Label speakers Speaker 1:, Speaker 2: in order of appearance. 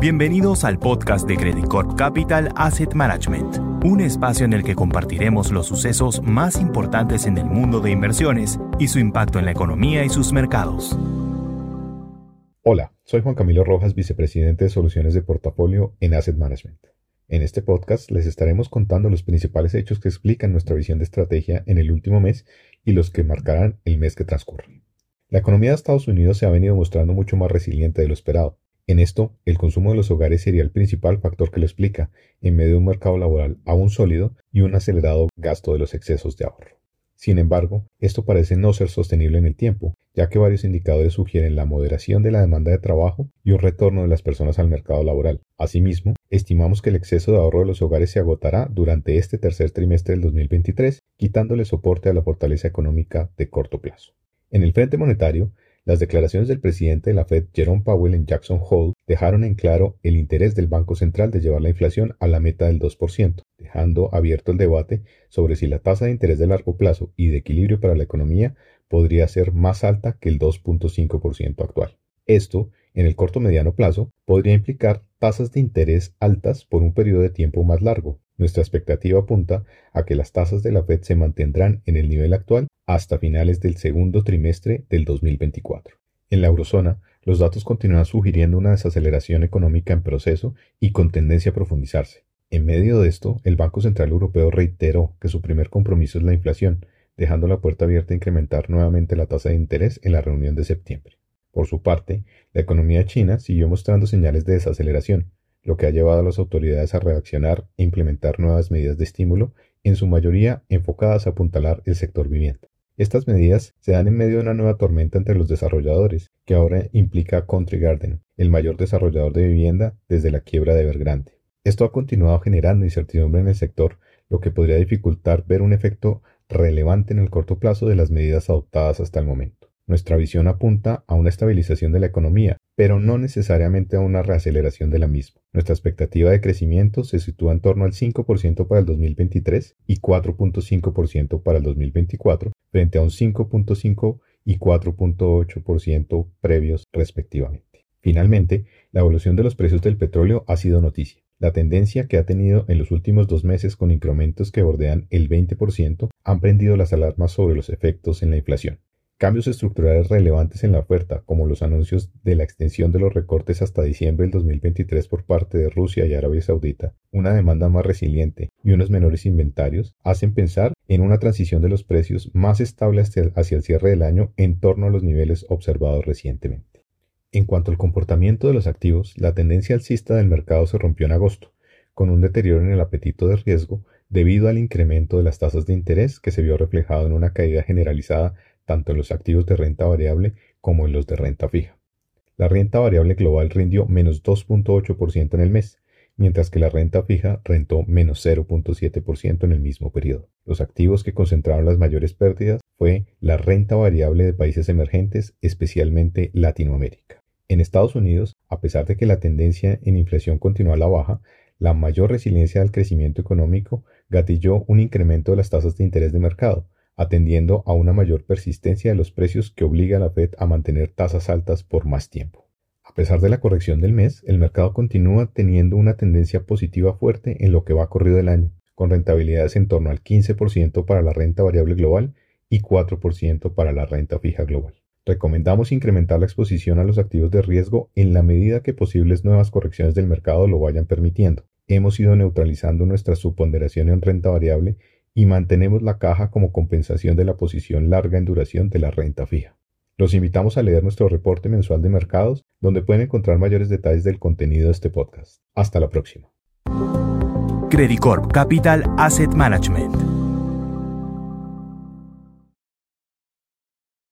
Speaker 1: Bienvenidos al podcast de Credit Corp Capital Asset Management, un espacio en el que compartiremos los sucesos más importantes en el mundo de inversiones y su impacto en la economía y sus mercados.
Speaker 2: Hola, soy Juan Camilo Rojas, vicepresidente de Soluciones de Portafolio en Asset Management. En este podcast les estaremos contando los principales hechos que explican nuestra visión de estrategia en el último mes y los que marcarán el mes que transcurre. La economía de Estados Unidos se ha venido mostrando mucho más resiliente de lo esperado, en esto, el consumo de los hogares sería el principal factor que lo explica, en medio de un mercado laboral aún sólido y un acelerado gasto de los excesos de ahorro. Sin embargo, esto parece no ser sostenible en el tiempo, ya que varios indicadores sugieren la moderación de la demanda de trabajo y un retorno de las personas al mercado laboral. Asimismo, estimamos que el exceso de ahorro de los hogares se agotará durante este tercer trimestre del 2023, quitándole soporte a la fortaleza económica de corto plazo. En el frente monetario, las declaraciones del presidente de la Fed, Jerome Powell, en Jackson Hole, dejaron en claro el interés del Banco Central de llevar la inflación a la meta del 2%, dejando abierto el debate sobre si la tasa de interés de largo plazo y de equilibrio para la economía podría ser más alta que el 2.5% actual. Esto, en el corto mediano plazo, podría implicar tasas de interés altas por un periodo de tiempo más largo. Nuestra expectativa apunta a que las tasas de la Fed se mantendrán en el nivel actual hasta finales del segundo trimestre del 2024. En la eurozona, los datos continúan sugiriendo una desaceleración económica en proceso y con tendencia a profundizarse. En medio de esto, el Banco Central Europeo reiteró que su primer compromiso es la inflación, dejando la puerta abierta a incrementar nuevamente la tasa de interés en la reunión de septiembre. Por su parte, la economía china siguió mostrando señales de desaceleración, lo que ha llevado a las autoridades a reaccionar e implementar nuevas medidas de estímulo, en su mayoría enfocadas a apuntalar el sector vivienda. Estas medidas se dan en medio de una nueva tormenta entre los desarrolladores, que ahora implica Country Garden, el mayor desarrollador de vivienda desde la quiebra de Evergrande. Esto ha continuado generando incertidumbre en el sector, lo que podría dificultar ver un efecto relevante en el corto plazo de las medidas adoptadas hasta el momento. Nuestra visión apunta a una estabilización de la economía, pero no necesariamente a una reaceleración de la misma. Nuestra expectativa de crecimiento se sitúa en torno al 5% para el 2023 y 4.5% para el 2024, frente a un 5.5 y 4.8% previos respectivamente. Finalmente, la evolución de los precios del petróleo ha sido noticia. La tendencia que ha tenido en los últimos dos meses con incrementos que bordean el 20% han prendido las alarmas sobre los efectos en la inflación. Cambios estructurales relevantes en la oferta, como los anuncios de la extensión de los recortes hasta diciembre del 2023 por parte de Rusia y Arabia Saudita, una demanda más resiliente y unos menores inventarios, hacen pensar en una transición de los precios más estable hacia el cierre del año en torno a los niveles observados recientemente. En cuanto al comportamiento de los activos, la tendencia alcista del mercado se rompió en agosto, con un deterioro en el apetito de riesgo debido al incremento de las tasas de interés que se vio reflejado en una caída generalizada tanto en los activos de renta variable como en los de renta fija. La renta variable global rindió menos 2.8% en el mes, mientras que la renta fija rentó menos 0.7% en el mismo periodo. Los activos que concentraron las mayores pérdidas fue la renta variable de países emergentes, especialmente Latinoamérica. En Estados Unidos, a pesar de que la tendencia en inflación continuó a la baja, la mayor resiliencia del crecimiento económico gatilló un incremento de las tasas de interés de mercado, atendiendo a una mayor persistencia de los precios que obliga a la Fed a mantener tasas altas por más tiempo. A pesar de la corrección del mes, el mercado continúa teniendo una tendencia positiva fuerte en lo que va corrido el año, con rentabilidades en torno al 15% para la renta variable global y 4% para la renta fija global. Recomendamos incrementar la exposición a los activos de riesgo en la medida que posibles nuevas correcciones del mercado lo vayan permitiendo. Hemos ido neutralizando nuestra subponderación en renta variable y mantenemos la caja como compensación de la posición larga en duración de la renta fija. Los invitamos a leer nuestro reporte mensual de mercados, donde pueden encontrar mayores detalles del contenido de este podcast. Hasta la próxima.
Speaker 1: Capital Asset Management